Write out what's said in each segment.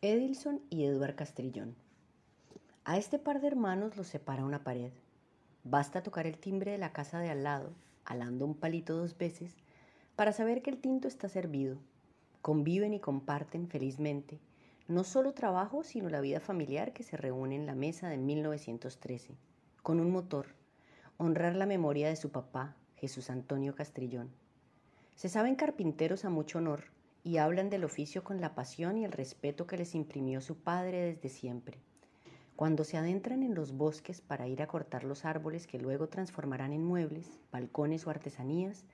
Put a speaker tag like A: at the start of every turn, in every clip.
A: Edilson y Edward Castrillón. A este par de hermanos los separa una pared. Basta tocar el timbre de la casa de al lado, alando un palito dos veces, para saber que el tinto está servido. Conviven y comparten felizmente no solo trabajo, sino la vida familiar que se reúne en la mesa de 1913, con un motor, honrar la memoria de su papá, Jesús Antonio Castrillón. Se saben carpinteros a mucho honor, y hablan del oficio con la pasión y el respeto que les imprimió su padre desde siempre. Cuando se adentran en los bosques para ir a cortar los árboles que luego transformarán en muebles, balcones o artesanías,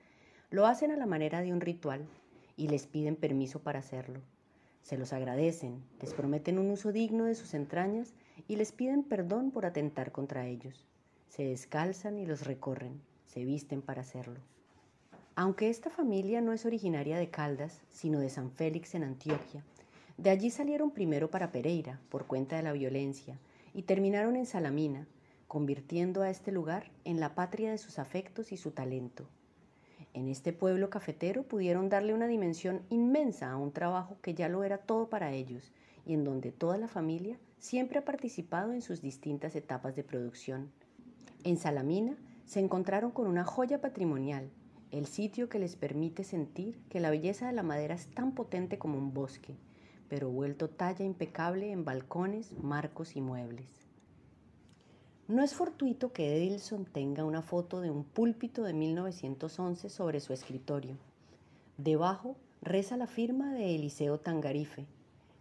A: lo hacen a la manera de un ritual y les piden permiso para hacerlo. Se los agradecen, les prometen un uso digno de sus entrañas y les piden perdón por atentar contra ellos. Se descalzan y los recorren, se visten para hacerlo. Aunque esta familia no es originaria de Caldas, sino de San Félix en Antioquia, de allí salieron primero para Pereira por cuenta de la violencia y terminaron en Salamina, convirtiendo a este lugar en la patria de sus afectos y su talento. En este pueblo cafetero pudieron darle una dimensión inmensa a un trabajo que ya lo era todo para ellos y en donde toda la familia siempre ha participado en sus distintas etapas de producción. En Salamina se encontraron con una joya patrimonial el sitio que les permite sentir que la belleza de la madera es tan potente como un bosque, pero vuelto talla impecable en balcones, marcos y muebles. No es fortuito que Edilson tenga una foto de un púlpito de 1911 sobre su escritorio. Debajo reza la firma de Eliseo Tangarife,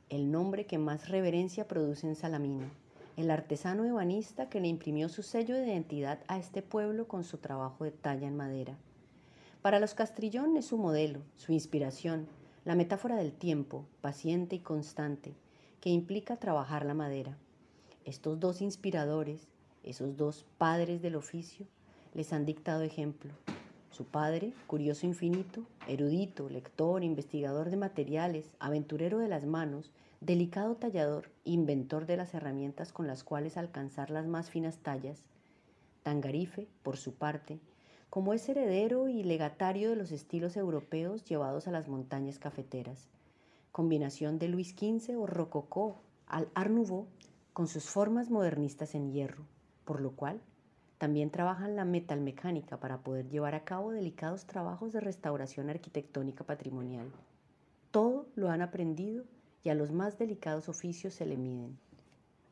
A: el nombre que más reverencia produce en Salamina, el artesano ebanista que le imprimió su sello de identidad a este pueblo con su trabajo de talla en madera. Para los Castrillón es su modelo, su inspiración, la metáfora del tiempo, paciente y constante, que implica trabajar la madera. Estos dos inspiradores, esos dos padres del oficio, les han dictado ejemplo. Su padre, curioso infinito, erudito, lector, investigador de materiales, aventurero de las manos, delicado tallador, inventor de las herramientas con las cuales alcanzar las más finas tallas. Tangarife, por su parte, como es heredero y legatario de los estilos europeos llevados a las montañas cafeteras, combinación de Luis XV o Rococó al Art Nouveau con sus formas modernistas en hierro, por lo cual también trabajan la metalmecánica para poder llevar a cabo delicados trabajos de restauración arquitectónica patrimonial. Todo lo han aprendido y a los más delicados oficios se le miden.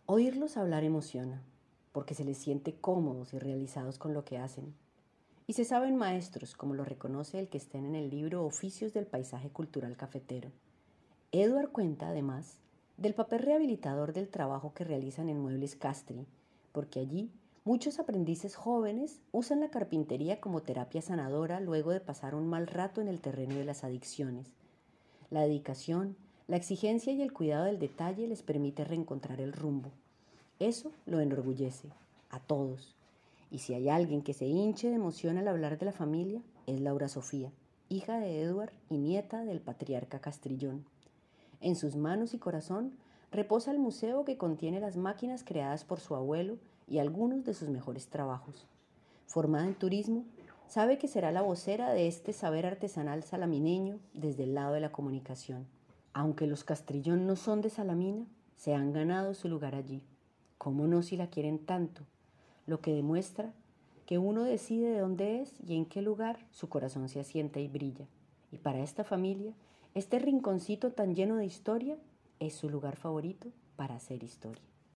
A: Oírlos hablar emociona, porque se les siente cómodos y realizados con lo que hacen y se saben maestros, como lo reconoce el que estén en el libro Oficios del Paisaje Cultural Cafetero. Edward cuenta, además, del papel rehabilitador del trabajo que realizan en Muebles Castri, porque allí muchos aprendices jóvenes usan la carpintería como terapia sanadora luego de pasar un mal rato en el terreno de las adicciones. La dedicación, la exigencia y el cuidado del detalle les permite reencontrar el rumbo. Eso lo enorgullece a todos, y si hay alguien que se hinche de emoción al hablar de la familia, es Laura Sofía, hija de Edward y nieta del patriarca Castrillón. En sus manos y corazón reposa el museo que contiene las máquinas creadas por su abuelo y algunos de sus mejores trabajos. Formada en turismo, sabe que será la vocera de este saber artesanal salamineño desde el lado de la comunicación. Aunque los Castrillón no son de Salamina, se han ganado su lugar allí. ¿Cómo no si la quieren tanto? Lo que demuestra que uno decide de dónde es y en qué lugar su corazón se asienta y brilla. Y para esta familia, este rinconcito tan lleno de historia es su lugar favorito para hacer historia.